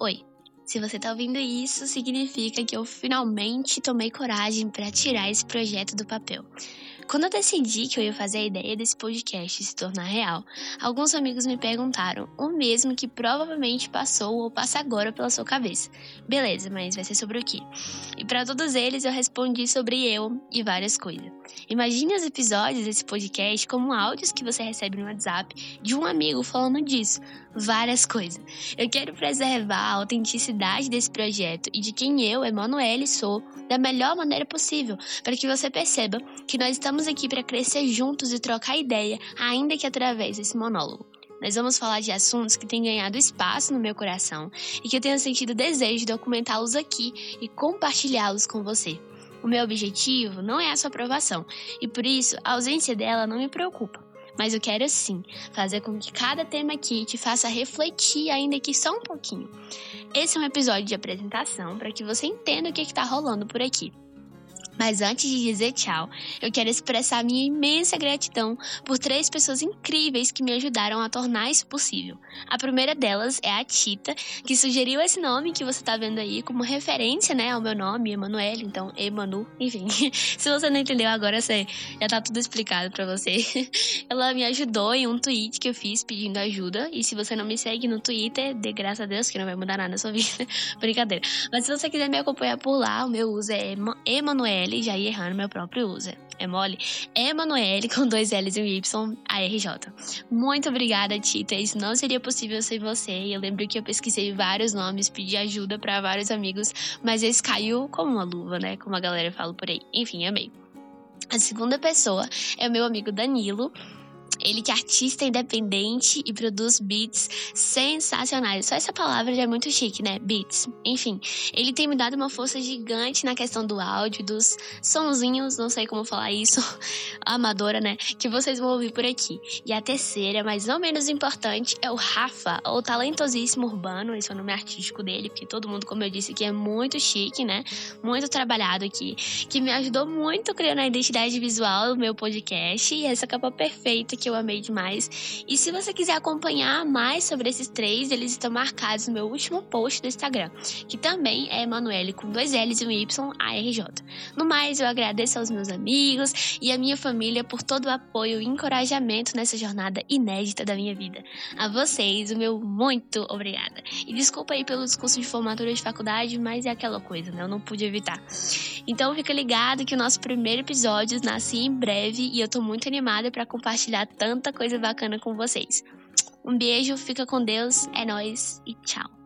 Oi! Se você tá ouvindo isso, significa que eu finalmente tomei coragem para tirar esse projeto do papel. Quando eu decidi que eu ia fazer a ideia desse podcast se tornar real, alguns amigos me perguntaram o mesmo que provavelmente passou ou passa agora pela sua cabeça. Beleza, mas vai ser sobre o quê? E para todos eles eu respondi sobre eu e várias coisas. Imagine os episódios desse podcast como áudios que você recebe no WhatsApp de um amigo falando disso, várias coisas. Eu quero preservar a autenticidade desse projeto e de quem eu, Emanuele, sou da melhor maneira possível, para que você perceba que nós estamos aqui para crescer juntos e trocar ideia, ainda que através desse monólogo. Nós vamos falar de assuntos que têm ganhado espaço no meu coração e que eu tenho sentido desejo de documentá-los aqui e compartilhá-los com você. O meu objetivo não é a sua aprovação, e por isso a ausência dela não me preocupa. Mas eu quero sim fazer com que cada tema aqui te faça refletir, ainda que só um pouquinho. Esse é um episódio de apresentação para que você entenda o que está rolando por aqui. Mas antes de dizer tchau, eu quero expressar minha imensa gratidão por três pessoas incríveis que me ajudaram a tornar isso possível. A primeira delas é a Tita, que sugeriu esse nome que você está vendo aí como referência, né, ao meu nome, Emanuele, então Emanu, enfim. Se você não entendeu agora, você, já tá tudo explicado para você. Ela me ajudou em um tweet que eu fiz pedindo ajuda, e se você não me segue no Twitter, de graças a Deus que não vai mudar nada na sua vida. Brincadeira. Mas se você quiser me acompanhar por lá, o meu uso é Emanuele L, já ia errando meu próprio user. É mole? Emanuele com dois L's e um Y, ARJ. Muito obrigada, Tita. Isso não seria possível sem você. Eu lembro que eu pesquisei vários nomes, pedi ajuda para vários amigos, mas esse caiu como uma luva, né? Como a galera fala por aí. Enfim, amei. A segunda pessoa é o meu amigo Danilo. Ele que é artista independente e produz beats sensacionais. Só essa palavra já é muito chique, né? Beats. Enfim, ele tem me dado uma força gigante na questão do áudio, dos sonzinhos, não sei como falar isso, amadora, né? Que vocês vão ouvir por aqui. E a terceira, mas não menos importante, é o Rafa, o talentosíssimo urbano, esse é o nome artístico dele, porque todo mundo, como eu disse, aqui é muito chique, né? Muito trabalhado aqui, que me ajudou muito criando a identidade visual do meu podcast e essa capa perfeita que eu amei demais. E se você quiser acompanhar mais sobre esses três, eles estão marcados no meu último post do Instagram, que também é Emanuele com dois L's e um Y, ARJ. No mais, eu agradeço aos meus amigos e à minha família por todo o apoio e encorajamento nessa jornada inédita da minha vida. A vocês, o meu muito obrigada. E desculpa aí pelo discurso de formatura de faculdade, mas é aquela coisa, né? Eu não pude evitar. Então fica ligado que o nosso primeiro episódio nasce em breve e eu tô muito animada para compartilhar tanta coisa bacana com vocês. Um beijo, fica com Deus, é nós e tchau.